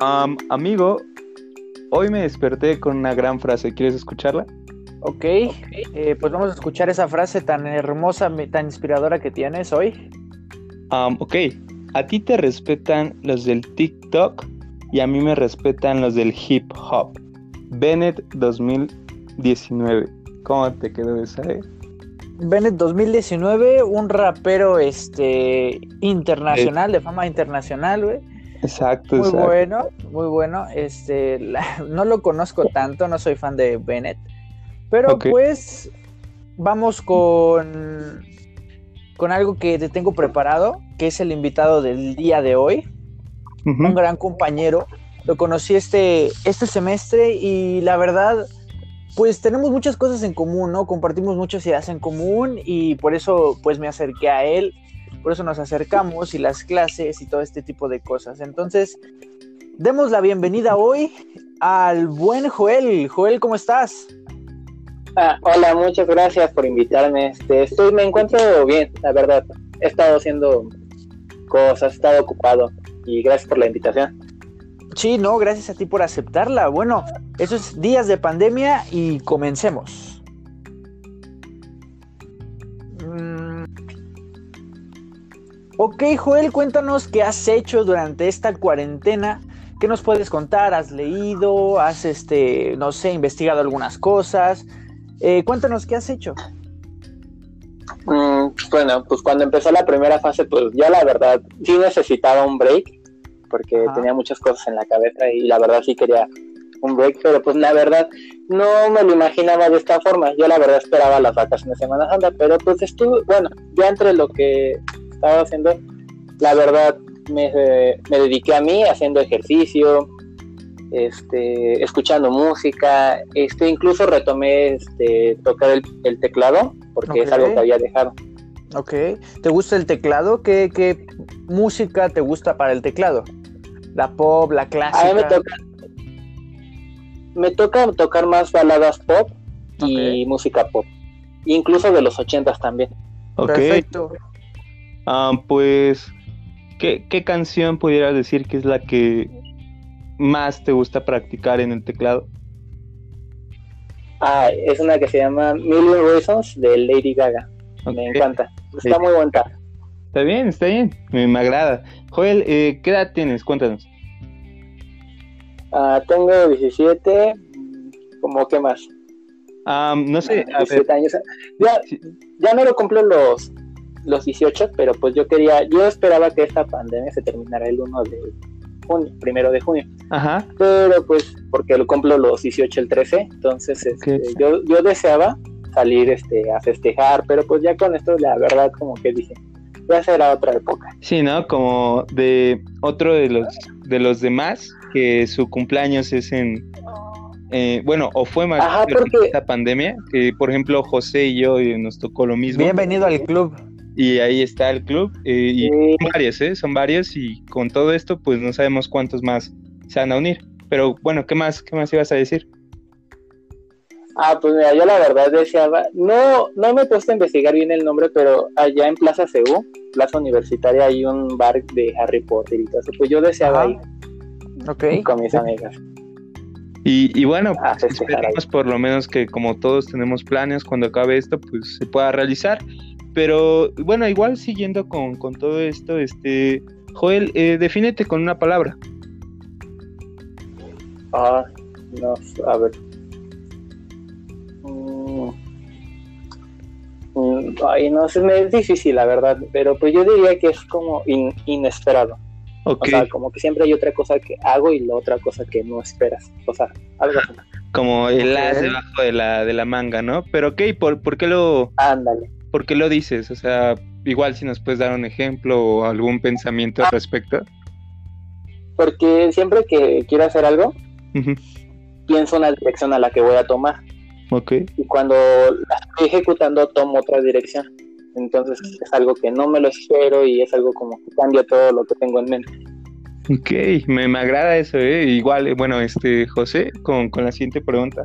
amigo, hoy me desperté con una gran frase. ¿Quieres escucharla? Ok, eh, pues vamos a escuchar esa frase tan hermosa, tan inspiradora que tienes hoy. ok, a ti te respetan los del TikTok y a mí me respetan los del hip hop. Bennett 2019. ¿Cómo te quedó esa? Eh? Bennett 2019, un rapero este internacional, de fama internacional, güey. Exacto, Muy bueno, muy bueno. Este, no lo conozco tanto, no soy fan de Bennett. Pero pues vamos con, con algo que te tengo preparado, que es el invitado del día de hoy. Un gran compañero. Lo conocí este, este semestre y la verdad, pues tenemos muchas cosas en común, ¿no? Compartimos muchas ideas en común y por eso pues me acerqué a él, por eso nos acercamos y las clases y todo este tipo de cosas. Entonces, demos la bienvenida hoy al buen Joel. Joel, ¿cómo estás? Ah, hola, muchas gracias por invitarme. Este, estoy, me encuentro bien, la verdad. He estado haciendo cosas, he estado ocupado y gracias por la invitación. Sí, no, gracias a ti por aceptarla. Bueno, esos días de pandemia y comencemos. Ok, Joel, cuéntanos qué has hecho durante esta cuarentena. ¿Qué nos puedes contar? ¿Has leído? ¿Has, este, no sé, investigado algunas cosas? Eh, cuéntanos, ¿qué has hecho? Mm, bueno, pues cuando empezó la primera fase, pues ya la verdad sí necesitaba un break, porque tenía muchas cosas en la cabeza y la verdad sí quería un break, pero pues la verdad no me lo imaginaba de esta forma. Yo la verdad esperaba las vacaciones de Semana Santa, pero pues estuve, bueno, ya entre lo que estaba haciendo, la verdad me, me dediqué a mí haciendo ejercicio, este, escuchando música, este, incluso retomé este, tocar el, teclado, porque es algo que había dejado. Ok, ¿te gusta el teclado? ¿Qué, ¿Qué, música te gusta para el teclado? ¿La pop, la clásica? A mí me toca, me toca tocar más baladas pop y música pop, incluso de los ochentas también. Perfecto. Ah, pues, ¿qué, ¿qué canción pudieras decir que es la que más te gusta practicar en el teclado? Ah, es una que se llama Million Reasons de Lady Gaga. Me encanta. Está muy buena. Está bien, está bien. Me, agrada. Joel, eh, ¿qué edad tienes? Cuéntanos. Ah, tengo 17. ¿Cómo qué más? no sé. Ah, años. Ya, ya no lo cumplo los, los 18, pero pues yo quería, yo esperaba que esta pandemia se terminara el 1 de junio, primero de junio. Ajá. Pero pues, porque lo cumplo los 18 el 13, entonces este, yo, yo deseaba salir este, a festejar, pero pues ya con esto la verdad como que dije, ya será otra época. Sí, ¿no? Como de otro de los, de los demás, que su cumpleaños es en... Eh, bueno, o fue más Ajá, porque... esta pandemia, que por ejemplo José y yo eh, nos tocó lo mismo. Bienvenido al club y ahí está el club. Eh, y son varios, ¿eh? Son varios y con todo esto, pues no sabemos cuántos más se van a unir. Pero bueno, ¿qué más? ¿Qué más ibas a decir? Ah, pues mira, yo la verdad deseaba, no, no me he puesto a investigar bien el nombre, pero allá en Plaza CU, Plaza Universitaria, hay un bar de Harry Potter y todo eso, pues yo deseaba ir okay. con mis amigas. Y, y bueno, pues, esperemos por lo menos que como todos tenemos planes, cuando acabe esto, pues se pueda realizar. Pero bueno, igual siguiendo con, todo esto, este, Joel, eh, defínete con una palabra. Ah, no, a ver. Mm, mm, ay, no sé, me es difícil, la verdad, pero pues yo diría que es como inesperado. O sea, como que siempre hay otra cosa que hago y la otra cosa que no esperas. O sea, algo así. Como el as debajo de la, de la manga, ¿no? Pero ok, ¿por, ¿por qué lo...? Ándale. ¿Por qué lo dices? O sea, igual si nos puedes dar un ejemplo o algún pensamiento al respecto. Porque siempre que quiero hacer algo, pienso una dirección a la que voy a tomar. Ok. Y cuando la estoy ejecutando, tomo otra dirección. Entonces es algo que no me lo espero y es algo como que cambia todo lo que tengo en mente. Ok, me, agrada eso, ¿eh? Igual, bueno, este, José, con, con la siguiente pregunta.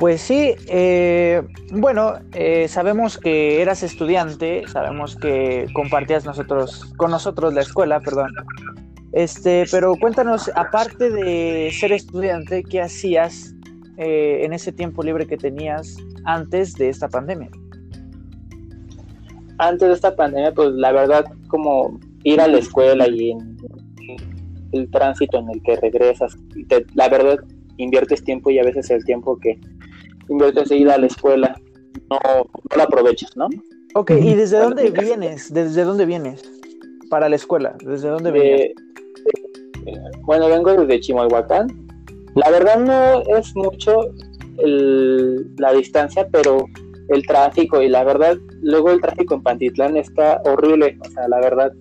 Pues sí, eh, bueno, eh, sabemos que eras estudiante, sabemos que compartías nosotros, con nosotros la escuela, perdón. Este, pero cuéntanos, aparte de ser estudiante, ¿qué hacías eh, en ese tiempo libre que tenías antes de esta pandemia? Antes de esta pandemia, pues la verdad, como ir a la escuela y el tránsito en el que regresas, la verdad, inviertes tiempo y a veces el tiempo que inviertes en ir a la escuela no, no lo aprovechas, ¿no? Ok, ¿y desde dónde vienes? ¿Desde dónde vienes? Para la escuela, ¿desde dónde vienes? bueno, vengo desde Chimalhuacán. La verdad no es mucho la distancia, pero el tráfico y la verdad, luego el tráfico en Pantitlán está horrible, o sea, la verdad.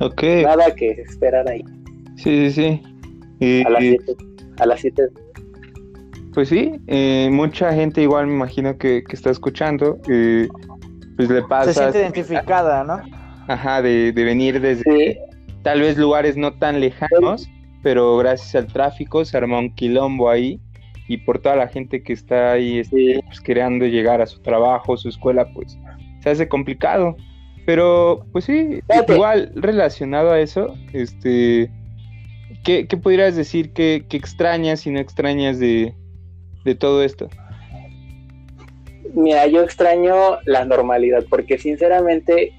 Ok. Nada que esperar ahí. Sí, sí, sí. a las 7. A las 7. Pues sí, eh, mucha gente igual me imagino que, está escuchando, eh, pues le pasa... Se siente identificada, ¿no? Ajá, de, venir desde tal vez lugares no tan lejanos, pero gracias al tráfico se arma un quilombo ahí y por toda la gente que está ahí este, pues, queriendo llegar a su trabajo, su escuela, pues se hace complicado. Pero pues sí, igual relacionado a eso, este, ¿qué, qué pudieras decir que, que extrañas y no extrañas de, de todo esto? Mira, yo extraño la normalidad, porque sinceramente,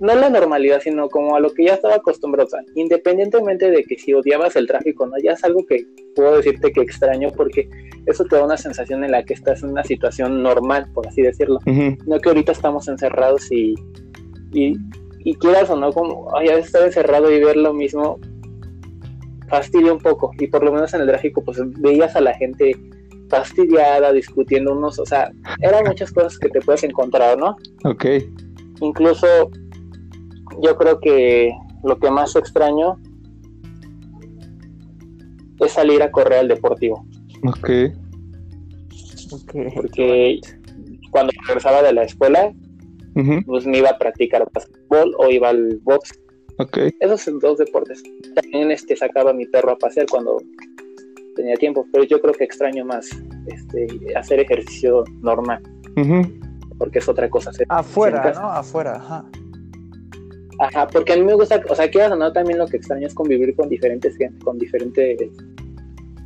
no la normalidad, sino como a lo que ya estaba acostumbrado. independientemente de que si odiabas el tráfico, ¿no? Ya es algo que puedo decirte que extraño, porque eso te da una sensación en la que estás en una situación normal, por así decirlo. No que ahorita estamos encerrados y, y, y quieras o no, como, ay, estar encerrado y ver lo mismo, fastidia un poco. Y por lo menos en el tráfico, pues veías a la gente fastidiada, discutiendo unos, o sea, eran muchas cosas que te puedes encontrar, ¿no? Ok. Incluso yo creo que lo que más extraño es salir a correr al deportivo. Ok. okay. Porque cuando regresaba de la escuela, pues me iba a practicar básquetbol o iba al box. Okay. Esos son dos deportes. También este sacaba a mi perro a pasear cuando tenía tiempo, pero yo creo que extraño más este, hacer ejercicio normal, porque es otra cosa. Afuera, ¿no? Afuera, ajá. Ajá, porque a mí me gusta, o sea, quiero no también lo que extraño es convivir con diferentes gente, con diferentes,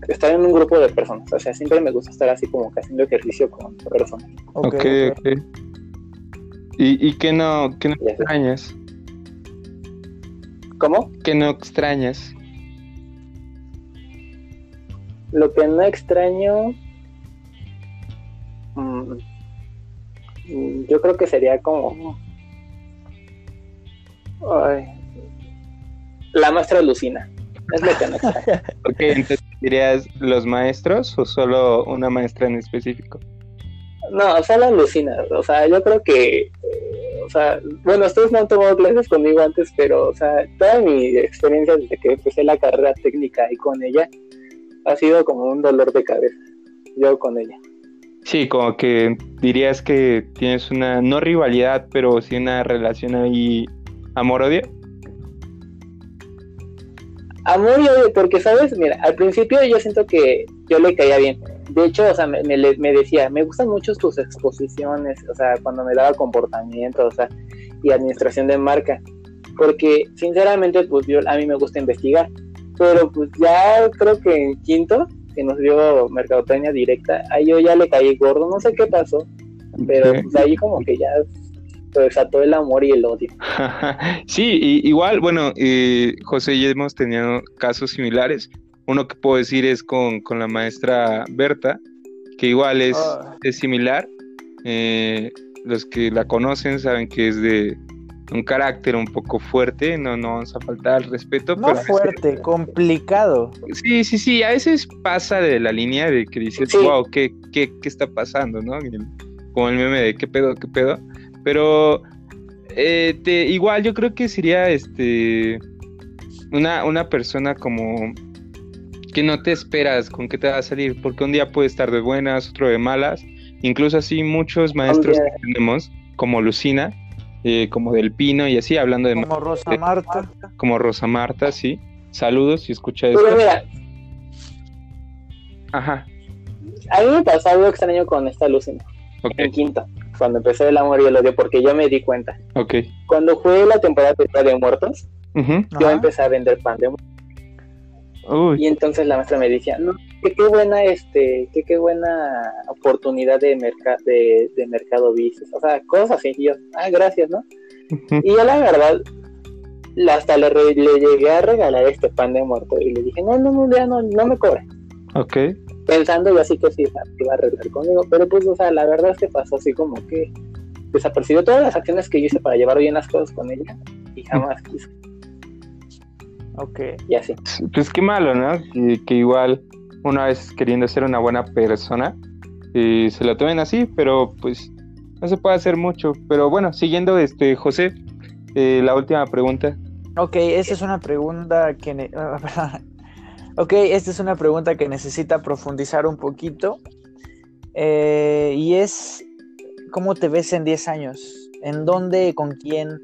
estar en un grupo de personas, o sea, siempre me gusta estar así como que haciendo ejercicio con personas. Ok, ok. ¿Y, y qué no, qué no extrañas? ¿Cómo? ¿Qué no extrañas? Lo que no extraño, mm, yo creo que sería como... la maestra Lucina. Es lo que no extraño. ok, entonces dirías los maestros o solo una maestra en específico? No, solo Lucina. O sea, yo creo que o sea, bueno, ustedes no han tomado clases conmigo antes, pero, o sea, toda mi experiencia desde que empecé la carrera técnica y con ella ha sido como un dolor de cabeza, yo con ella. Sí, como que dirías que tienes una, no rivalidad, pero sí una relación ahí amor-odio. Amor y odio, porque, ¿sabes? Mira, al principio yo siento que yo le caía bien. De hecho, o sea, me, me, decía, me gustan mucho tus exposiciones, o sea, cuando me daba comportamiento, o sea, y administración de marca. Porque, sinceramente, pues yo, a mí me gusta investigar pero pues ya creo que en quinto, que nos dio mercadotecnia directa, ahí yo ya le caí gordo, no sé qué pasó, pero pues ahí como que ya desató el amor y el odio. sí, igual, bueno, eh, José y hemos tenido casos similares. Uno que puedo decir es con, con la maestra Berta, que igual es, ah. es similar. Eh, los que la conocen saben que es de, un carácter un poco fuerte, no, no vamos a faltar al respeto. No fuerte, complicado. Sí, sí, sí, a veces pasa de la línea de que dices, wow, ¿qué, ¿qué, qué, está pasando? ¿no? Como el meme de qué pedo, qué pedo. Pero eh, te, igual yo creo que sería este una, una persona como que no te esperas con qué te va a salir, porque un día puede estar de buenas, otro de malas. Incluso así muchos maestros que tenemos, como Lucina, eh, como del Pino y así, hablando de... Como Rosa Marta. Como Rosa Marta, sí. Saludos si escucha esto. Pero mira. Ajá. A mí me pasó algo extraño con esta Lucina. En quinto, cuando empecé el amor y el odio, porque yo me di cuenta. Ok. Cuando fue la temporada de Muertos, yo empecé a vender pan de Y entonces la maestra me decía, no, que qué buena, este, que qué buena oportunidad de, de, de mercado business, o sea, cosas así, y yo, ah, gracias, ¿no? Y yo la verdad, hasta le, le, llegué a regalar este pan de muerto y le dije, no, no, no, ya no, no me cobre. Ok. Pensando yo así que sí, iba a arreglar conmigo, pero pues, o sea, la verdad es que pasó así como que desapercibió todas las acciones que yo hice para llevar bien las cosas con ella y jamás quiso. Ok. Y así. Pues qué malo, ¿no? Que, igual una vez queriendo ser una buena persona, y se lo tomen así, pero pues no se puede hacer mucho. Pero bueno, siguiendo, este José, eh, la última pregunta. Ok, esta es una pregunta que... ok, esta es una pregunta que necesita profundizar un poquito. Eh, y es, ¿cómo te ves en 10 años? ¿En dónde, con quién?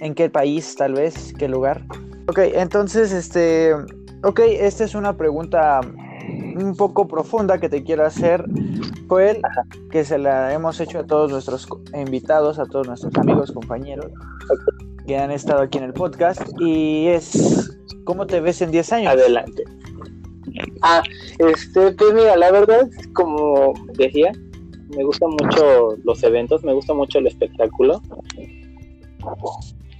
¿En qué país, tal vez? ¿Qué lugar? Ok, entonces, este... Ok, esta es una pregunta un poco profunda que te quiero hacer, Joel, que se la hemos hecho a todos nuestros invitados, a todos nuestros amigos, compañeros que han estado aquí en el podcast, y es, ¿cómo te ves en 10 años? Adelante. Ah, este, pues mira, la verdad, como decía, me gustan mucho los eventos, me gusta mucho el espectáculo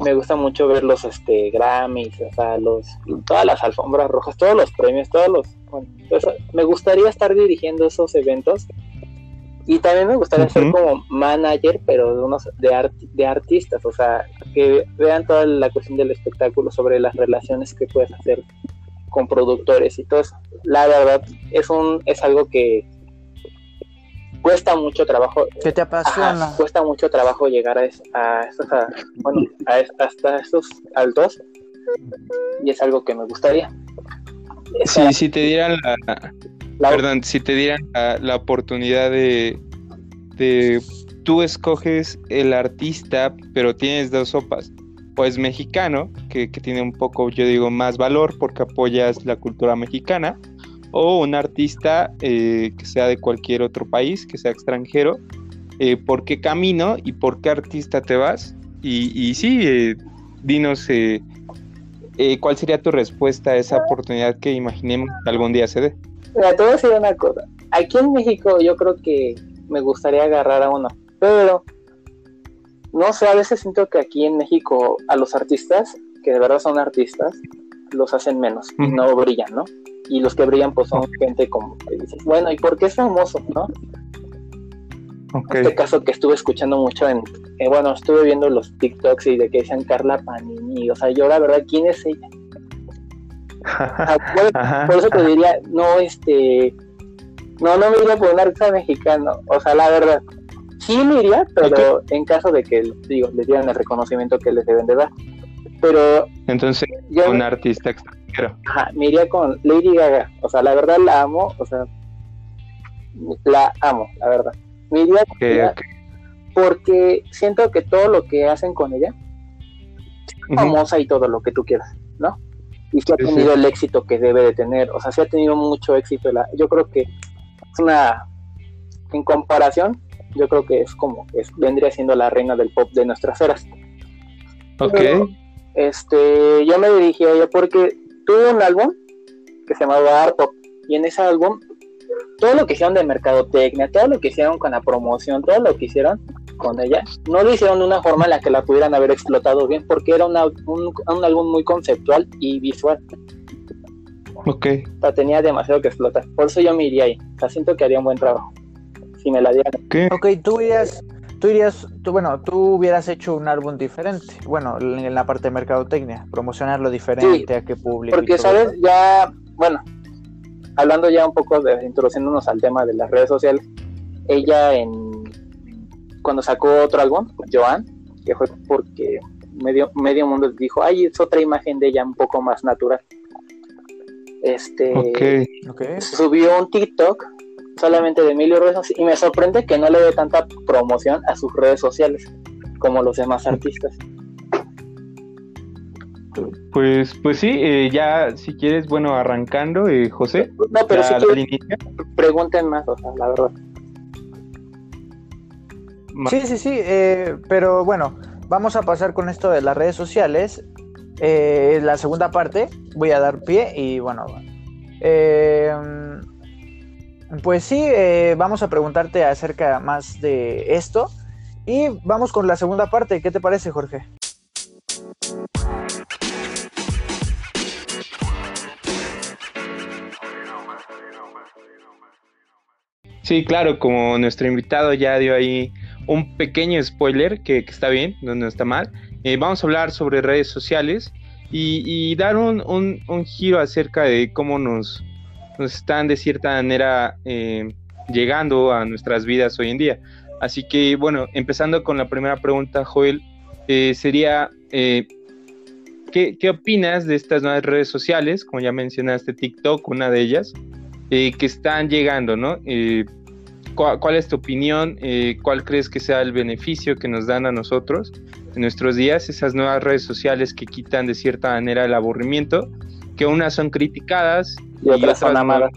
me gusta mucho ver los este Grammys, o sea, los todas las alfombras rojas, todos los premios, todos los bueno, me gustaría estar dirigiendo esos eventos y también me gustaría ser como manager, pero de unos de, de artistas, o sea, que vean toda la cuestión del espectáculo sobre las relaciones que puedes hacer con productores y todo eso. La verdad es un es algo que cuesta mucho trabajo. ¿Qué te apasiona? cuesta mucho trabajo llegar a, a, estos, bueno, hasta estos altos y es algo que me gustaría. Sí, si te dieran la, perdón, si te dieran la, oportunidad de, de tú escoges el artista, pero tienes dos sopas. Pues mexicano, que, que tiene un poco, yo digo, más valor porque apoyas la cultura mexicana o un artista eh, que sea de cualquier otro país, que sea extranjero, eh, por qué camino y por qué artista te vas. Y, y sí, eh, dinos cuál sería tu respuesta a esa oportunidad que imaginemos que algún día se dé. Mira, te voy a decir una cosa. Aquí en México yo creo que me gustaría agarrar a uno, pero no sé, a veces siento que aquí en México a los artistas, que de verdad son artistas, los hacen menos y no brillan, ¿no? Y los que brillan pues son gente como que dices, bueno, ¿y por qué es famoso, no? Este caso que estuve escuchando mucho en, eh, bueno, estuve viendo los TikToks y de que decían Carla Panini, o sea, yo la verdad, ¿quién es ella? por, eso te diría, no, este, no, no me iría por un artista mexicano, o sea, la verdad, sí me iría, pero en caso de que, digo, les dieran el reconocimiento que les deben de dar. Pero... Entonces, un artista extranjero Ajá, me iría con Lady Gaga. O sea, la verdad la amo. O sea, la amo, la verdad. Me iría porque siento que todo lo que hacen con ella es famosa y todo lo que tú quieras, ¿no? Y que ha tenido el éxito que debe de tener. O sea, sí ha tenido mucho éxito. La, yo creo que es una. En comparación, yo creo que es como. Es, vendría siendo la reina del pop de nuestras eras. Ok. Este, yo me dirigí a ella porque tuvo un álbum que se llamaba Art Pop y en ese álbum todo lo que hicieron de mercadotecnia, todo lo que hicieron con la promoción, todo lo que hicieron con ella, no lo hicieron de una forma en la que la pudieran haber explotado bien, porque era un, álbum muy conceptual y visual. Ok. O sea, tenía demasiado que explotar. Por eso yo me iría ahí. O sea, siento que haría un buen trabajo. Si me la dieran. Ok, tú irías, tú irías, tú, bueno, tú hubieras hecho un álbum diferente, bueno, en la parte de mercadotecnia, promocionarlo diferente a qué público. Porque, ¿sabes? Ya, bueno, hablando ya un poco de introduciéndonos al tema de las redes sociales, ella en cuando sacó otro álbum, Joan, que fue porque medio, medio mundo dijo, ay, es otra imagen de ella un poco más natural. Este okay. subió un TikTok solamente de Emilio Ruesos y me sorprende que no le dé tanta promoción a sus redes sociales como los demás artistas. Pues, pues sí, eh, ya si quieres, bueno, arrancando, eh, José. No, pero si pregunten más, o sea, la verdad. Sí, sí, sí, eh, pero bueno, vamos a pasar con esto de las redes sociales. eh, la segunda parte, voy a dar pie y bueno, eh, pues sí, eh, vamos a preguntarte acerca más de esto y vamos con la segunda parte. ¿Qué te parece, Jorge? Sí, claro, como nuestro invitado ya dio ahí un pequeño spoiler que, está bien, no, está mal. Eh, vamos a hablar sobre redes sociales y, dar un, giro acerca de cómo nos, nos están de cierta manera eh, llegando a nuestras vidas hoy en día. Así que bueno, empezando con la primera pregunta, Joel, eh, sería, ¿qué, ¿qué, opinas de estas nuevas redes sociales? Como ya mencionaste, TikTok, una de ellas, que están llegando, ¿no? ¿Cuál, es tu opinión? Eh, ¿Cuál crees que sea el beneficio que nos dan a nosotros en nuestros días esas nuevas redes sociales que quitan de cierta manera el aburrimiento? Que unas son criticadas y, otras, son amadas.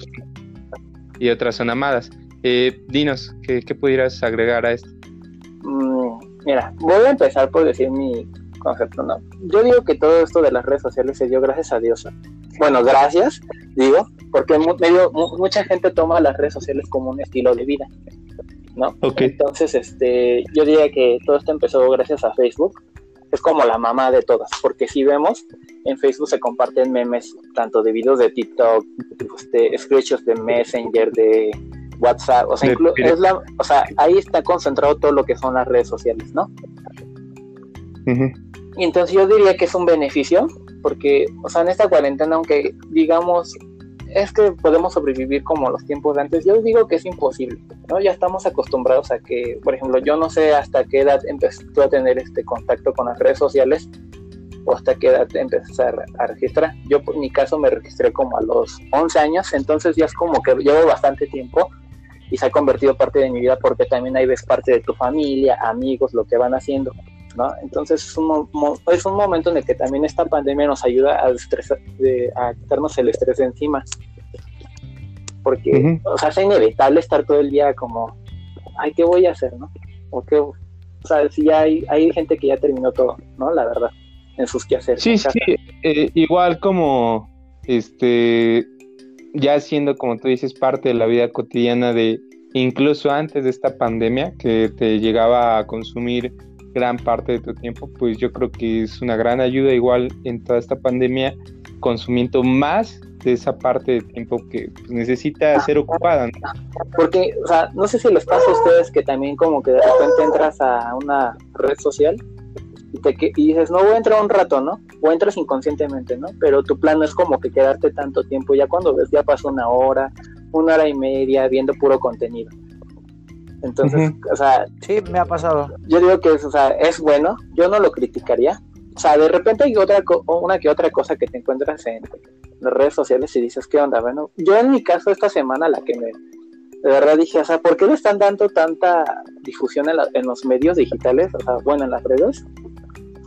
y otras son amadas. Eh, dinos, ¿qué, pudieras agregar a esto? Mm, mira, voy a empezar por decir mi concepto. ¿no? Yo digo que todo esto de las redes sociales se dio gracias a Dios. Bueno, gracias, digo, porque medio, mucha gente toma las redes sociales como un estilo de vida, ¿no? Entonces, este, yo diría que todo esto empezó gracias a Facebook, es como la mamá de todas, porque si vemos, en Facebook se comparten memes tanto de videos de TikTok, este, screenshots de Messenger, de WhatsApp, o sea, es la, o sea, ahí está concentrado todo lo que son las redes sociales, ¿no? Y entonces yo diría que es un beneficio, porque, o sea, en esta cuarentena, aunque digamos es que podemos sobrevivir como los tiempos de antes. Yo digo que es imposible, ¿no? Ya estamos acostumbrados a que, por ejemplo, yo no sé hasta qué edad empezó a tener este contacto con las redes sociales o hasta qué edad empecé a, registrar. Yo, por mi caso, me registré como a los 11 años, entonces ya es como que llevo bastante tiempo y se ha convertido parte de mi vida porque también ahí ves parte de tu familia, amigos, lo que van haciendo. ¿No? Entonces es un, es un momento en el que también esta pandemia nos ayuda a, estresar, a quitarnos el estrés de encima. Porque, o sea, es inevitable estar todo el día como, ay, ¿qué voy a hacer, no? O, qué, o sea, si ya hay, hay gente que ya terminó todo, ¿no? La verdad, en sus quehaceres. Sí, sí, eh, igual como, este, ya siendo, como tú dices, parte de la vida cotidiana de, incluso antes de esta pandemia, que te llegaba a consumir gran parte de tu tiempo, pues yo creo que es una gran ayuda igual en toda esta pandemia, consumiendo más de esa parte de tiempo que pues, necesita ser ocupada. Porque, o sea, no sé si les pasa a ustedes que también como que de repente entras a una red social y, te, y dices, no voy a entrar un rato, ¿no? O entras inconscientemente, ¿no? Pero tu plan no es como que quedarte tanto tiempo, ya cuando ves ya pasó una hora, una hora y media viendo puro contenido. Entonces, o sea... Sí, me ha pasado. Yo digo que es, o sea, es bueno, yo no lo criticaría. O sea, de repente hay otra una que otra cosa que te encuentras en las redes sociales y dices, ¿qué onda? Bueno, yo en mi caso esta semana la que me... De verdad dije, o sea, ¿por qué le están dando tanta difusión en, los medios digitales? O sea, bueno, en las redes.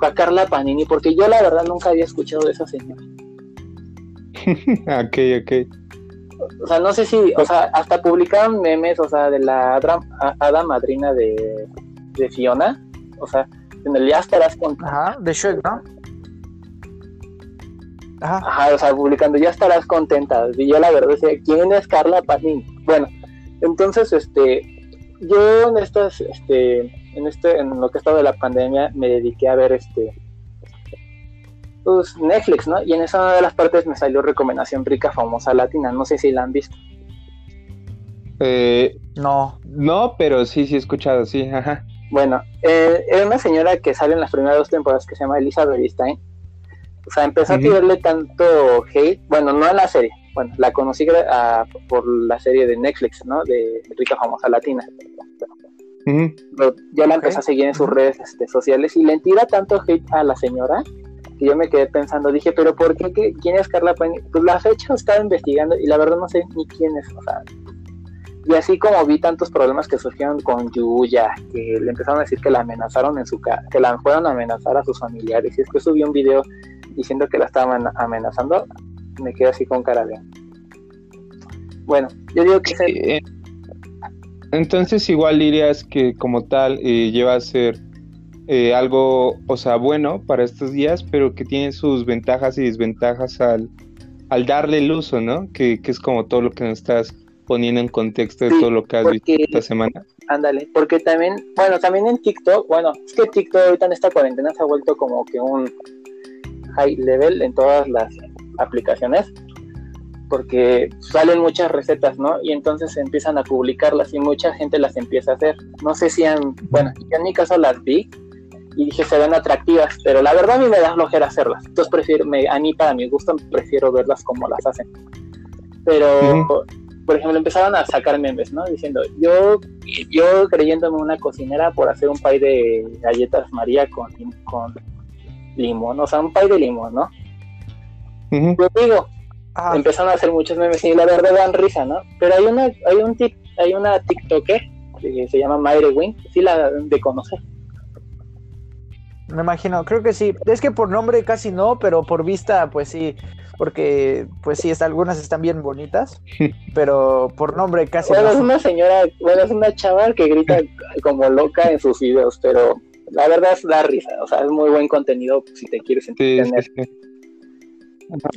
a Carla Panini, porque yo la verdad nunca había escuchado de esa señora. ok, ok o sea, no sé si, o sea, hasta publicaron memes, o sea, de la hada, madrina de, de, Fiona, o sea, en el ya estarás con... Ajá, de Shrek, ¿no? Ajá. Ajá, o sea, publicando, ya estarás contenta. Y yo la verdad decía, ¿quién es Carla Panini? Bueno, entonces, este, yo en estas, este, en este, en lo que ha estado de la pandemia, me dediqué a ver, este, pues, Netflix, ¿no? Y en esa una de las partes me salió recomendación rica, famosa latina. No sé si la han visto. Eh, no. No, pero sí, sí he escuchado, sí, ajá. Bueno, eh, era una señora que sale en las primeras dos temporadas que se llama Elizabeth Stein. O sea, empezó a tirarle tanto hate, bueno, no en la serie, bueno, la conocí por la serie de Netflix, ¿no? De Rica Famosa Latina. yo la empecé a seguir en sus redes este, sociales y le tira tanto hate a la señora y yo me quedé pensando, dije, pero ¿por qué? ¿Quién es Carla Panini? Pues la fecha estaba investigando y la verdad no sé ni quién es, o sea, y así como vi tantos problemas que surgieron con Yuya, que le empezaron a decir que la amenazaron en su casa, que la fueron a amenazar a sus familiares, y es que subí un video diciendo que la estaban amenazando, me quedé así con cara de... Bueno, yo digo que... Eh, entonces igual dirías que como tal eh, lleva a ser eh, algo, o sea, bueno para estos días, pero que tiene sus ventajas y desventajas al, al darle el uso, ¿no? Que, que, es como todo lo que nos estás poniendo en contexto de todo lo que has visto esta semana. Ándale, porque también, bueno, también en TikTok, bueno, es que TikTok ahorita en esta cuarentena se ha vuelto como que un high level en todas las aplicaciones porque salen muchas recetas, ¿no? Y entonces empiezan a publicarlas y mucha gente las empieza a hacer. No sé si han, bueno, yo en mi caso las vi y dije se ven atractivas, pero la verdad a mí me da flojera hacerlas. Entonces prefiero, me, a mí para mi gusto prefiero verlas como las hacen. Pero, por ejemplo, empezaron a sacar memes, ¿no? Diciendo, yo, yo creyéndome una cocinera por hacer un pay de galletas María con, con limón, o sea, un pay de limón, ¿no? Yo digo, empezaron a hacer muchos memes y la verdad dan risa, ¿no? Pero hay una, hay un tip, hay una TikToker que se llama Mayre Wing, sí la de conocer. Me imagino, creo que sí. Es que por nombre casi no, pero por vista, pues sí. Porque, pues sí, algunas están bien bonitas, pero por nombre casi bueno, es una señora, bueno, es una chaval que grita como loca en sus videos, pero la verdad es da risa. O sea, es muy buen contenido si te quieres entretener.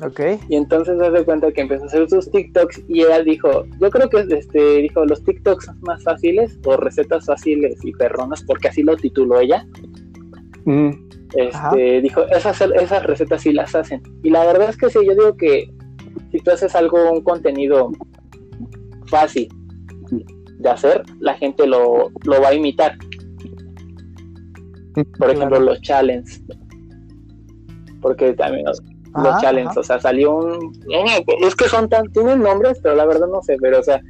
Okay. Y entonces se da cuenta que empezó a hacer sus TikToks y ella dijo, yo creo que este dijo los TikToks más fáciles o recetas fáciles y perronas, porque así lo tituló ella. Mm. Este, dijo, esas, esas recetas sí las hacen. Y la verdad es que sí, yo digo que si tú haces algo, un contenido fácil de hacer, la gente lo, lo va a imitar. Por ejemplo, los challenges. Porque también los challenges, o sea, salió un... Es que son tan... Tienen nombres, pero la verdad no sé, pero o sea,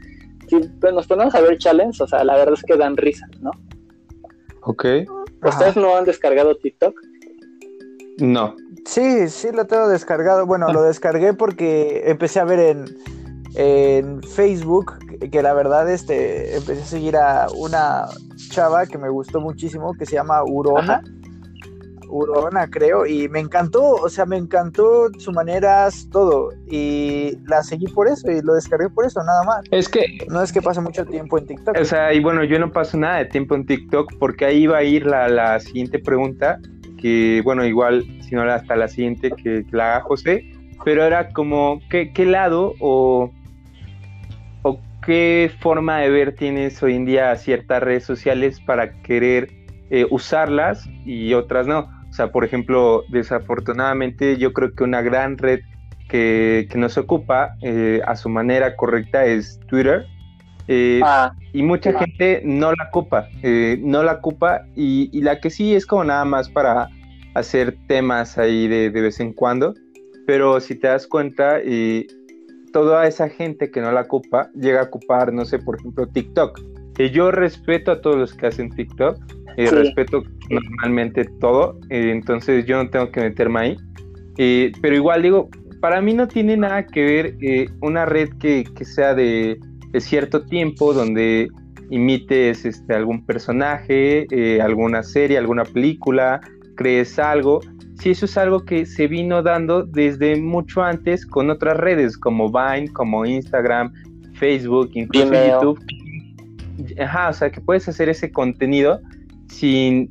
si pues, nos ponemos a ver challenges, o sea, la verdad es que dan risa, ¿no? Ok. ¿Ustedes no han descargado TikTok? No. Sí, sí lo tengo descargado. Bueno, lo descargué porque empecé a ver en, en Facebook que, la verdad este empecé a seguir a una chava que me gustó muchísimo que se llama Urona. Urona, creo, y me encantó, o sea, me encantó su maneras, todo, y la seguí por eso y lo descargué por eso, nada más. Es que... No es que pase mucho tiempo en TikTok. O sea, y bueno, yo no paso nada de tiempo en TikTok porque ahí va a ir la, la siguiente pregunta, que bueno, igual, si no hasta la siguiente que, la haga José, pero era como, ¿qué, qué lado o, o qué forma de ver tienes hoy en día ciertas redes sociales para querer eh, usarlas y otras no? O sea, por ejemplo, desafortunadamente yo creo que una gran red que, que nos ocupa eh, a su manera correcta es Twitter. Eh, ah. y mucha gente no la ocupa, no la ocupa y, y, la que sí es como nada más para hacer temas ahí de, de vez en cuando, pero si te das cuenta, toda esa gente que no la ocupa llega a ocupar, no sé, por ejemplo, TikTok. yo respeto a todos los que hacen TikTok, eh, respeto normalmente todo, eh, entonces yo no tengo que meterme ahí. Eh, pero igual digo, para mí no tiene nada que ver una red que, que sea de, de, cierto tiempo, donde imites este, algún personaje, alguna serie, alguna película, crees algo. Si eso es algo que se vino dando desde mucho antes con otras redes como Vine, como Instagram, Facebook, incluso YouTube. Ajá, o sea que puedes hacer ese contenido sin,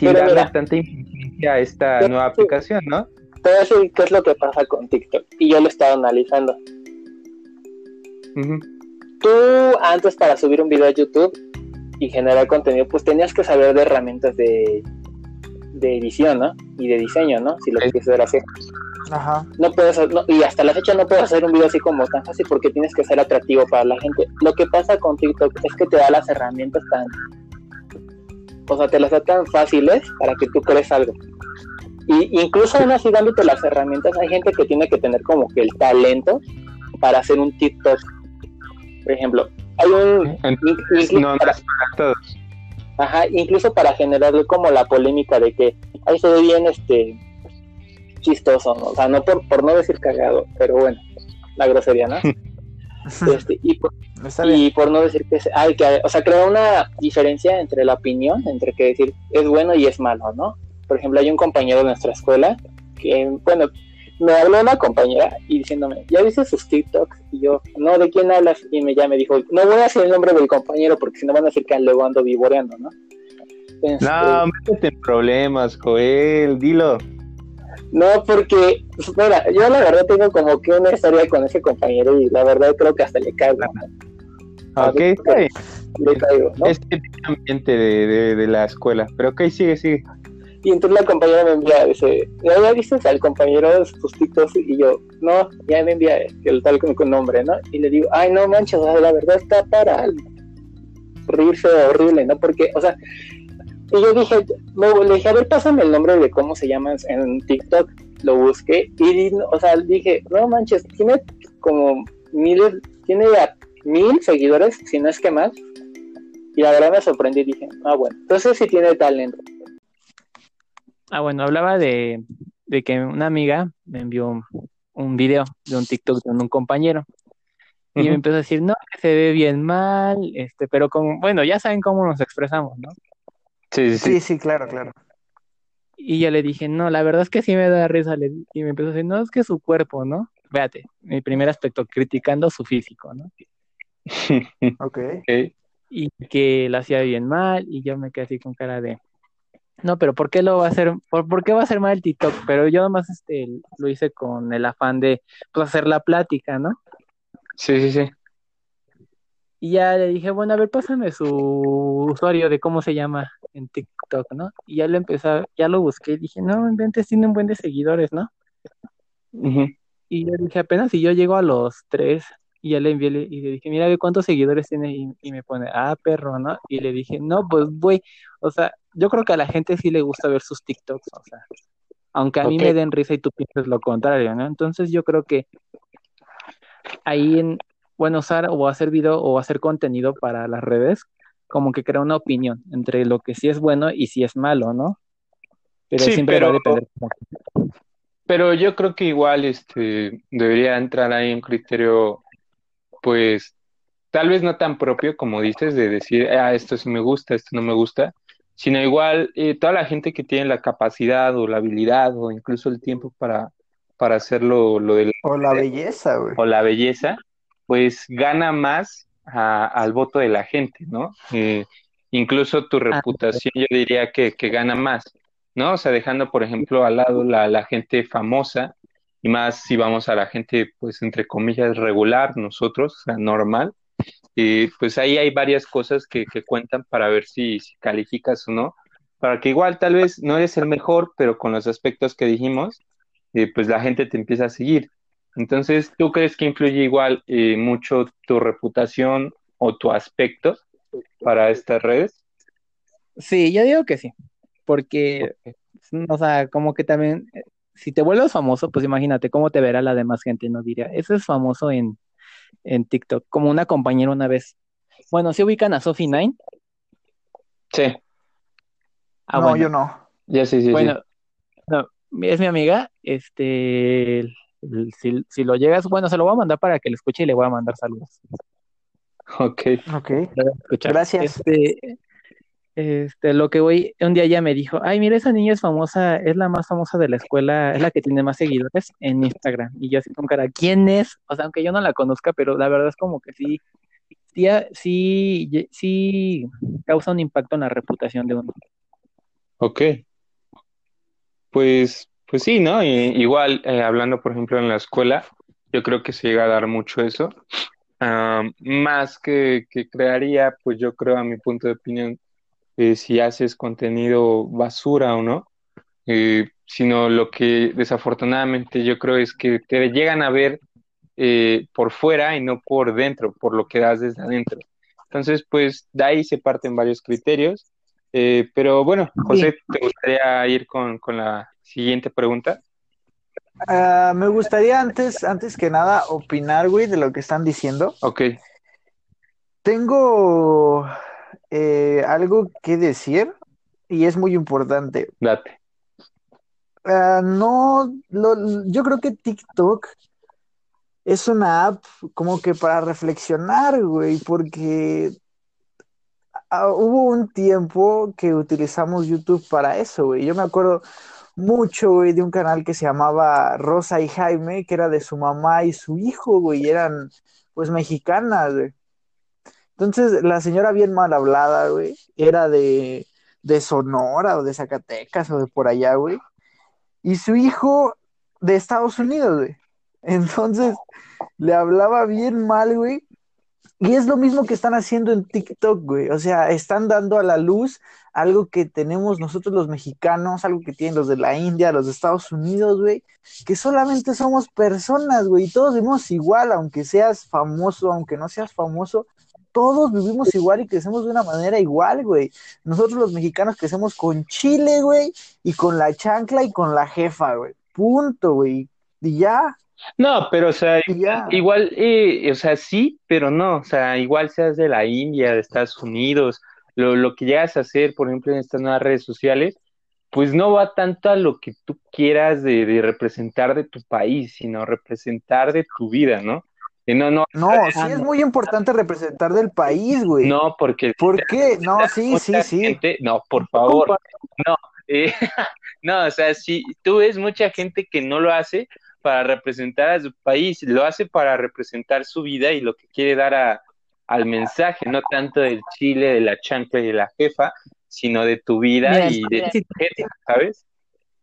darle tanta importancia a esta nueva aplicación, ¿no? Te voy a decir qué es lo que pasa con TikTok. Y yo lo he estado analizando. Tú antes para subir un video a YouTube y generar contenido, pues tenías que saber de herramientas de, de edición, ¿no? Y de diseño, ¿no? Si lo quieres ver así. Ajá. No puedes, y hasta la fecha no puedes hacer un video así como tan fácil porque tienes que ser atractivo para la gente. Lo que pasa con TikTok es que te da las herramientas tan o sea, te las da tan fáciles para que tú crees algo. Y incluso aún así dándote las herramientas, hay gente que tiene que tener como que el talento para hacer un TikTok. Por ejemplo, hay un... no, para, todos. Ajá, incluso para generarle como la polémica de que ahí se ve bien este chistoso, ¿no? o sea, no por, por no decir cagado, pero bueno, la grosería, ¿no? Este, y, por, no decir que, hay que, o sea, crea una diferencia entre la opinión, entre que decir es bueno y es malo, ¿no? Por ejemplo, hay un compañero de nuestra escuela que, bueno, me habló una compañera y diciéndome, ¿ya viste sus TikToks? Y yo, no, ¿de quién hablas? Y me, ya me dijo, no voy a decir el nombre del compañero porque si no van a decir que luego ando vivoreando, ¿no? Este, no, métete en problemas, Joel, dilo. No, porque, espera, yo la verdad tengo como que una historia con ese compañero y la verdad creo que hasta le caigo. Ok, Le caigo, ¿no? Es el ambiente de, de, la escuela, pero ok, sigue, sigue. Y entonces la compañera me envía, dice, ¿ya viste al compañero sus TikToks? Y yo, no, ya me envía el tal con, nombre, ¿no? Y le digo, ay, no manches, la verdad está para reírse horrible, ¿no? Porque, o sea, y yo dije, le dije, a ver, pásame el nombre de cómo se llama en TikTok. Lo busqué y, o sea, dije, no manches, tiene como miles, tiene mil seguidores, si no es que más. Y la verdad me sorprendí y dije, ah, bueno, entonces sí tiene talento. Ah, bueno, hablaba de, que una amiga me envió un video de un TikTok de un compañero. Y me empezó a decir, no, que se ve bien mal, este, pero con, bueno, ya saben cómo nos expresamos, ¿no? Sí, sí, sí, claro, claro. Y yo le dije, no, la verdad es que sí me da risa. Y me empezó a decir, no, es que su cuerpo, ¿no? Véate, mi primer aspecto, criticando su físico, ¿no? ok. Y que lo hacía bien mal, y yo me quedé así con cara de, no, pero ¿por qué lo va a hacer? ¿Por, qué va a hacer mal el TikTok? Pero yo nomás este, lo hice con el afán de pues, hacer la plática, ¿no? Sí, sí, sí. Y ya le dije, bueno, a ver, pásame su usuario de cómo se llama en TikTok, ¿no? Y ya lo empecé, ya lo busqué y dije, no, inventes, tiene un buen de seguidores, ¿no? Y yo dije, apenas si yo llego a los tres, y ya le envié y le dije, mira, ¿cuántos seguidores tiene? Y, me pone, ah, perro, ¿no? Y le dije, no, pues, güey, o sea, yo creo que a la gente sí le gusta ver sus TikToks, o sea, aunque a mí me den risa y tú piensas lo contrario, ¿no? Entonces yo creo que ahí en, bueno, usar o hacer video o hacer contenido para las redes, como que crea una opinión entre lo que sí es bueno y si es malo, ¿no? Pero siempre va a depender. Pero yo creo que igual este debería entrar ahí un criterio, pues, tal vez no tan propio como dices, de decir, ah, esto sí me gusta, esto no me gusta, sino igual eh, toda la gente que tiene la capacidad o la habilidad o incluso el tiempo para, para hacerlo lo del... O la belleza, güey. O la belleza, pues gana más al voto de la gente, ¿no? Eh, incluso tu ah, reputación yo diría que, que, gana más, ¿no? O sea, dejando, por ejemplo, al lado la, la gente famosa y más si vamos a la gente, pues, entre comillas, regular, nosotros, o sea, normal, y pues ahí hay varias cosas que, que cuentan para ver si, si, calificas o no, para que igual tal vez no eres el mejor, pero con los aspectos que dijimos, eh, pues la gente te empieza a seguir. Entonces, ¿tú crees que influye igual eh, mucho tu reputación o tu aspecto para estas redes? Sí, yo digo que sí, porque, o sea, como que también, eh, si te vuelves famoso, pues imagínate cómo te verá la demás gente, no diría, eso es famoso en, en TikTok, como una compañera una vez. Bueno, ¿se ubican a Sophie Nine? Sí. Ah, no, yo no. Ya sí, sí. Bueno, No, es mi amiga, este, si, si, lo llegas, bueno, se lo voy a mandar para que lo escuche y le voy a mandar saludos. Ok. Ok. Gracias. Este, este, lo que voy, un día ella me dijo, ay, mira, esa niña es famosa, es la más famosa de la escuela, es la que tiene más seguidores en Instagram. Y yo así con cara, ¿quién es? O sea, aunque yo no la conozca, pero la verdad es como que sí, sí, sí, causa un impacto en la reputación de uno. Ok. Pues, pues sí, ¿no? igual, eh, hablando, por ejemplo, en la escuela, yo creo que se llega a dar mucho eso. más que, que crearía, pues yo creo, a mi punto de opinión, eh, si haces contenido basura o no, eh, sino lo que desafortunadamente yo creo es que te llegan a ver por fuera y no por dentro, por lo que das desde adentro. Entonces, pues de ahí se parten varios criterios. Pero bueno, José, ¿te gustaría ir con, la siguiente pregunta? Ah, me gustaría antes, antes que nada, opinar, güey, de lo que están diciendo. Ok. Tengo eh, algo que decir y es muy importante. Date. Ah, no, yo creo que TikTok es una app como que para reflexionar, güey, porque ah, hubo un tiempo que utilizamos YouTube para eso, güey. Yo me acuerdo mucho, güey, de un canal que se llamaba Rosa y Jaime, que era de su mamá y su hijo, güey, y eran pues mexicanas, güey. Entonces, la señora bien mal hablada, güey, era de, de Sonora o de Zacatecas o de por allá, güey. Y su hijo de Estados Unidos, güey. Entonces, le hablaba bien mal, güey. Y es lo mismo que están haciendo en TikTok, güey. O sea, están dando a la luz algo que tenemos nosotros los mexicanos, algo que tienen los de la India, los de Estados Unidos, güey, que solamente somos personas, güey, y todos vivimos igual, aunque seas famoso, aunque no seas famoso, todos vivimos igual y crecemos de una manera igual, güey. Nosotros los mexicanos crecemos con chile, güey, y con la chancla y con la jefa, güey. Punto, güey. Y ya. No, pero o sea, igual, eh, o sea, sí, pero no, o sea, igual seas de la India, de Estados Unidos, lo, lo que llegas a hacer, por ejemplo, en estas nuevas redes sociales, pues no va tanto a lo que tú quieras de, de representar de tu país, sino representar de tu vida, ¿no? no, no, no, sí es muy importante representar del país, güey. No, porque... ¿Por qué? No, sí, sí, sí. no, por favor, no. Eh, no, o sea, si tú ves mucha gente que no lo hace para representar a su país, lo hace para representar su vida y lo que quiere dar a, al mensaje, no tanto del chile, de la chancla y de la jefa, sino de tu vida y de tu jefa, ¿sabes?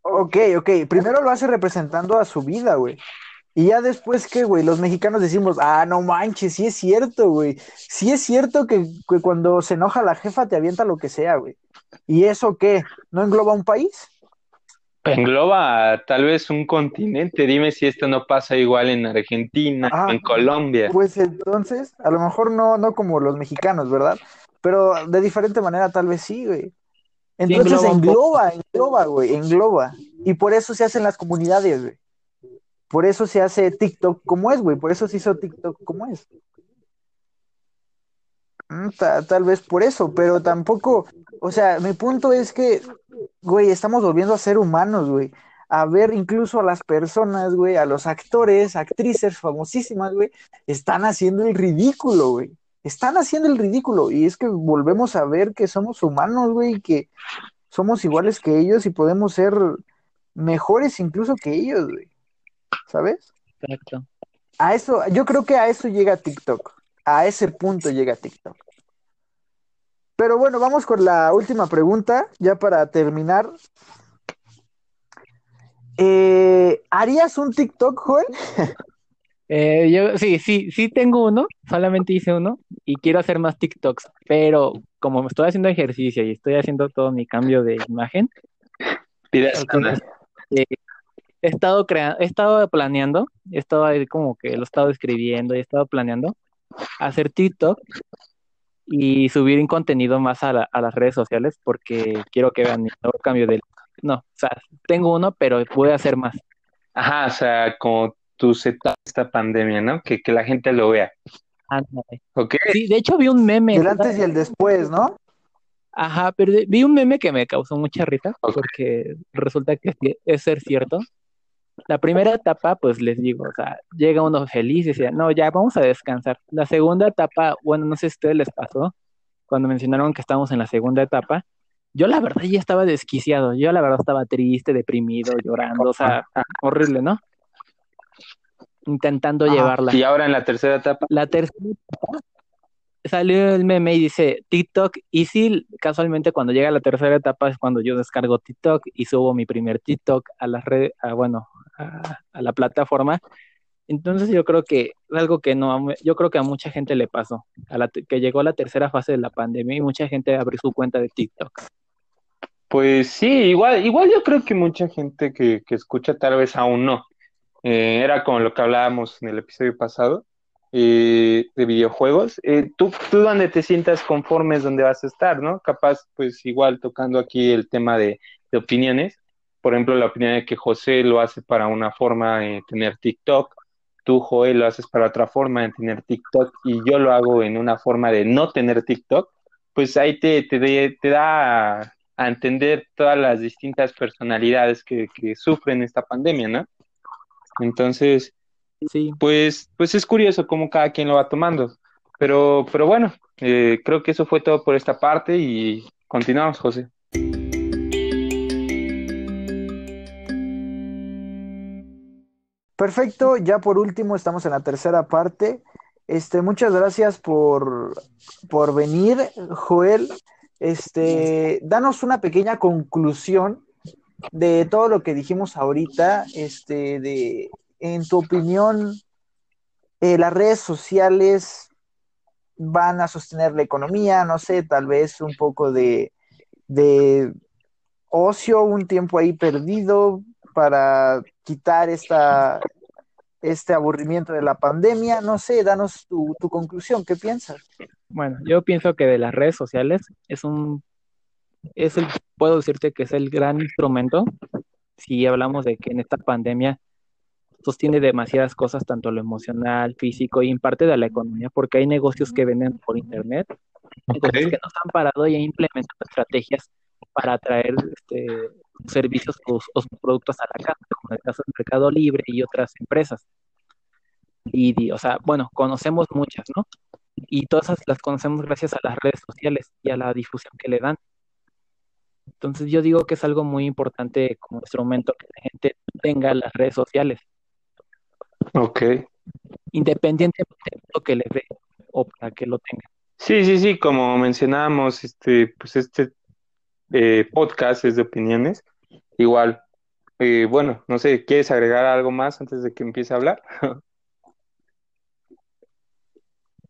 Ok, ok. Primero lo hace representando a su vida, güey. Y ya después que, güey, los mexicanos decimos, ah, no manches, sí es cierto, güey. Sí es cierto que, cuando se enoja la jefa te avienta lo que sea, güey. ¿Y eso qué? ¿No engloba un país? Engloba tal vez un continente. Dime si esto no pasa igual en Argentina, ah, en Colombia. Pues entonces, a lo mejor no, no como los mexicanos, ¿verdad? Pero de diferente manera tal vez sí, güey. Entonces engloba, engloba, güey, engloba. Y por eso se hacen las comunidades, güey. Por eso se hace TikTok como es, güey. Por eso se hizo TikTok como es. Mm, tal, vez por eso, pero tampoco, o sea, mi punto es que, güey, estamos volviendo a ser humanos, güey. A ver incluso a las personas, güey, a los actores, actrices famosísimas, güey, están haciendo el ridículo, güey. Están haciendo el ridículo. Y es que volvemos a ver que somos humanos, güey, que somos iguales que ellos y podemos ser mejores incluso que ellos, güey. ¿sabes? Exacto. A eso, yo creo que a eso llega TikTok. A ese punto llega TikTok. Pero bueno, vamos con la última pregunta, ya para terminar. Eh, ¿Harías un TikTok, Joel? Eh, yo sí, sí, sí tengo uno, solamente hice uno y quiero hacer más TikToks, pero como estoy haciendo ejercicio y estoy haciendo todo mi cambio de imagen, he estado creando, he estado planeando, he estado ahí como que lo he estado escribiendo y he estado planeando hacer TikTok y subir un contenido más a, las redes sociales porque quiero que vean mi nuevo cambio de... No, o sea, tengo uno, pero voy a hacer más. Ajá, o sea, como tu setup esta pandemia, ¿no? Que, la gente lo vea. Ándale. Sí, de hecho vi un meme. El antes y el después, ¿no? Ajá, pero vi un meme que me causó mucha risa porque resulta que es ser cierto la primera etapa, pues les digo, o sea, llega uno feliz y decía, no, ya vamos a descansar. La segunda etapa, bueno, no sé si a ustedes les pasó, cuando mencionaron que estamos en la segunda etapa, yo la verdad ya estaba desquiciado, yo la verdad estaba triste, deprimido, llorando, o sea, horrible, ¿no? Intentando llevarla. Y ahora en la tercera etapa. La tercera etapa salió el meme y dice TikTok y sí, casualmente cuando llega la tercera etapa es cuando yo descargo TikTok y subo mi primer TikTok a la red, a, bueno, a, la plataforma. Entonces yo creo que algo que no, yo creo que a mucha gente le pasó, a la que llegó la tercera fase de la pandemia y mucha gente abrió su cuenta de TikTok. Pues sí, igual, igual yo creo que mucha gente que, que escucha tal vez aún no. Eh, era como lo que hablábamos en el episodio pasado eh, de videojuegos. Eh, tú, tú donde te sientas conforme es donde vas a estar, ¿no? Capaz, pues igual tocando aquí el tema de, opiniones por ejemplo, la opinión de que José lo hace para una forma de tener TikTok, tú, Joel, lo haces para otra forma de tener TikTok y yo lo hago en una forma de no tener TikTok, pues ahí te, te, te da a, entender todas las distintas personalidades que, sufren esta pandemia, ¿no? Entonces, sí. pues, pues es curioso cómo cada quien lo va tomando. Pero, pero bueno, eh, creo que eso fue todo por esta parte y continuamos, José. Perfecto, ya por último estamos en la tercera parte. Este, muchas gracias por, por venir, Joel. este, danos una pequeña conclusión de todo lo que dijimos ahorita, este, de, en tu opinión, eh, las redes sociales van a sostener la economía, no sé, tal vez un poco de, de ocio, un tiempo ahí perdido para quitar esta, este aburrimiento de la pandemia. No sé, danos tu, tu conclusión, ¿qué piensas? Bueno, yo pienso que de las redes sociales es un, es el, puedo decirte que es el gran instrumento, si hablamos de que en esta pandemia sostiene demasiadas cosas, tanto lo emocional, físico y en parte de la economía, porque hay negocios que venden por internet, que nos han parado y han implementado estrategias para atraer este, servicios o, productos a la casa, como en el caso del Mercado Libre y otras empresas. Y, o sea, bueno, conocemos muchas, ¿no? Y todas las conocemos gracias a las redes sociales y a la difusión que le dan. Entonces yo digo que es algo muy importante como instrumento que la gente tenga las redes sociales. Ok. Independientemente de lo que le dé o para que lo tenga. Sí, sí, sí, como mencionábamos, este, pues este eh, podcast es de opiniones. Igual, eh, bueno, no sé, ¿quieres agregar algo más antes de que empiece a hablar?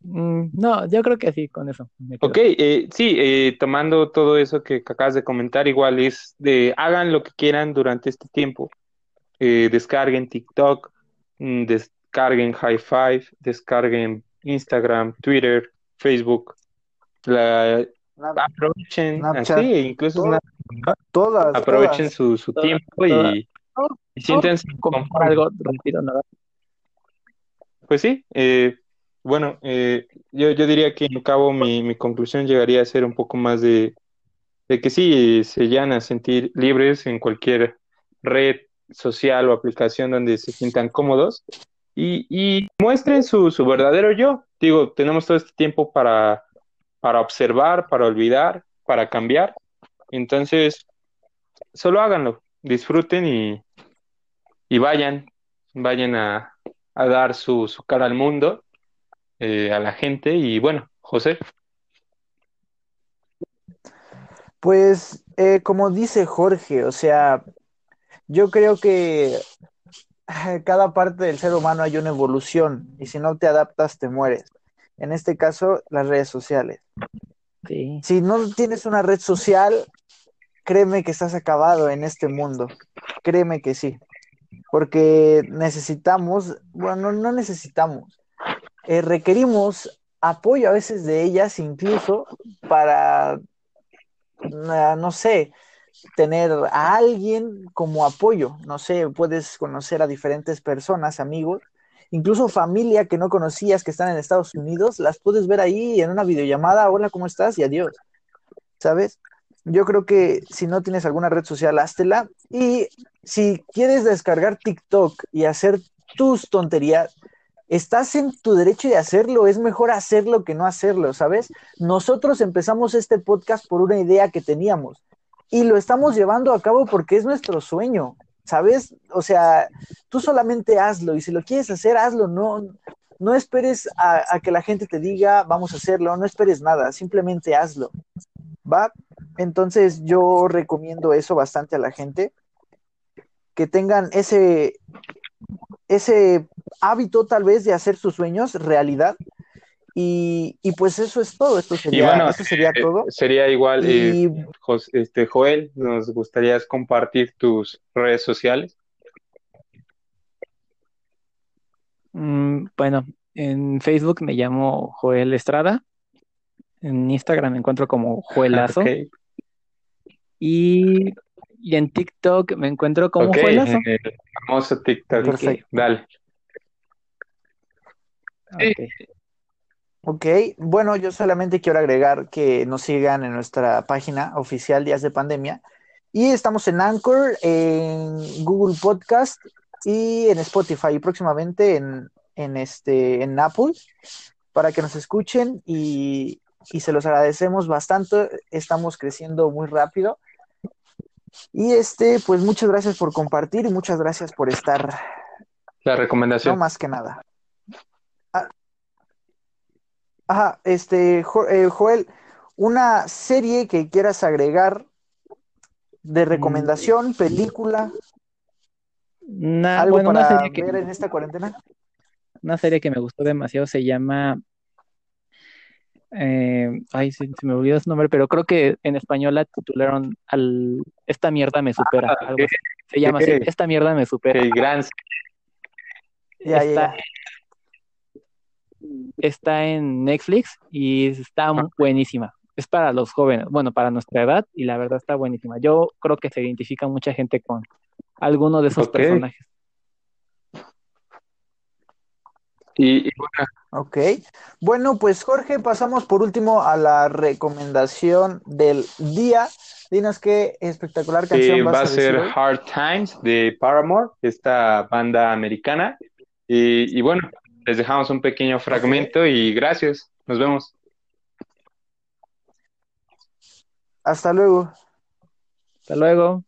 Mm, no, yo creo que sí, con eso. Ok, eh, sí, eh, tomando todo eso que, acabas de comentar, igual es de hagan lo que quieran durante este tiempo. descarguen TikTok, descarguen High Five, descarguen Instagram, Twitter, Facebook. La, aprovechen así, incluso todas, aprovechen su, su tiempo y, siéntense como algo rápido, nada. Pues sí, eh, bueno, eh, yo, yo diría que en cabo mi, mi conclusión llegaría a ser un poco más de, de que sí, se llegan a sentir libres en cualquier red social o aplicación donde se sientan cómodos y, y muestren su, su verdadero yo. Digo, tenemos todo este tiempo para para observar, para olvidar, para cambiar. Entonces, solo háganlo, disfruten y, y vayan, vayan a, a dar su, su, cara al mundo, eh, a la gente. Y bueno, José. Pues, eh, como dice Jorge, o sea, yo creo que cada parte del ser humano hay una evolución y si no te adaptas, te mueres. En este caso las redes sociales. Si no tienes una red social, créeme que estás acabado en este mundo, créeme que sí, porque necesitamos, bueno, no necesitamos, eh, requerimos apoyo a veces de ellas incluso para, ah, no sé, tener a alguien como apoyo, no sé, puedes conocer a diferentes personas, amigos, incluso familia que no conocías que están en Estados Unidos, las puedes ver ahí en una videollamada, hola, ¿cómo estás? Y adiós, ¿sabes? Yo creo que si no tienes alguna red social, háztela. Y si quieres descargar TikTok y hacer tus tonterías, estás en tu derecho de hacerlo, es mejor hacerlo que no hacerlo, ¿sabes? Nosotros empezamos este podcast por una idea que teníamos y lo estamos llevando a cabo porque es nuestro sueño. ¿sabes? O sea, tú solamente hazlo y si lo quieres hacer, hazlo, no, no esperes a, que la gente te diga, vamos a hacerlo, no esperes nada, simplemente hazlo, ¿va? Entonces yo recomiendo eso bastante a la gente, que tengan ese, ese hábito tal vez de hacer sus sueños realidad y, pues eso es todo, esto sería, eso sería eh, todo. Sería igual, eh, este, Joel, nos gustaría compartir tus redes sociales. Mm, bueno, en Facebook me llamo Joel Estrada, en Instagram me encuentro como Joelazo. Y, en TikTok me encuentro como okay, Joelazo. famoso TikTok. Dale. Ok, bueno, yo solamente quiero agregar que nos sigan en nuestra página oficial Días de Pandemia. Y estamos en Anchor, en Google Podcast y en Spotify y próximamente en, en, este, en Apple para que nos escuchen y, y se los agradecemos bastante. Estamos creciendo muy rápido. Y este, pues muchas gracias por compartir y muchas gracias por estar. La recomendación. No más que nada. Ajá, este, eh, Joel, una serie que quieras agregar de recomendación, película, algo para una serie que... ver en esta cuarentena. Una serie que me gustó demasiado se llama eh, ay, se, me olvidó su nombre, pero creo que en español la titularon al Esta mierda me supera. Ah, se llama así, Esta mierda me supera. El gran. está, está en Netflix y está buenísima. Es para los jóvenes, bueno, para nuestra edad, y la verdad está buenísima. Yo creo que se identifica mucha gente con alguno de esos personajes. Y, bueno. Ok. Bueno, pues Jorge, pasamos por último a la recomendación del día. Dinos qué espectacular canción va a ser Hard Times de Paramore, esta banda americana. Y, bueno, les dejamos un pequeño fragmento y gracias. Nos vemos. Hasta luego. Hasta luego.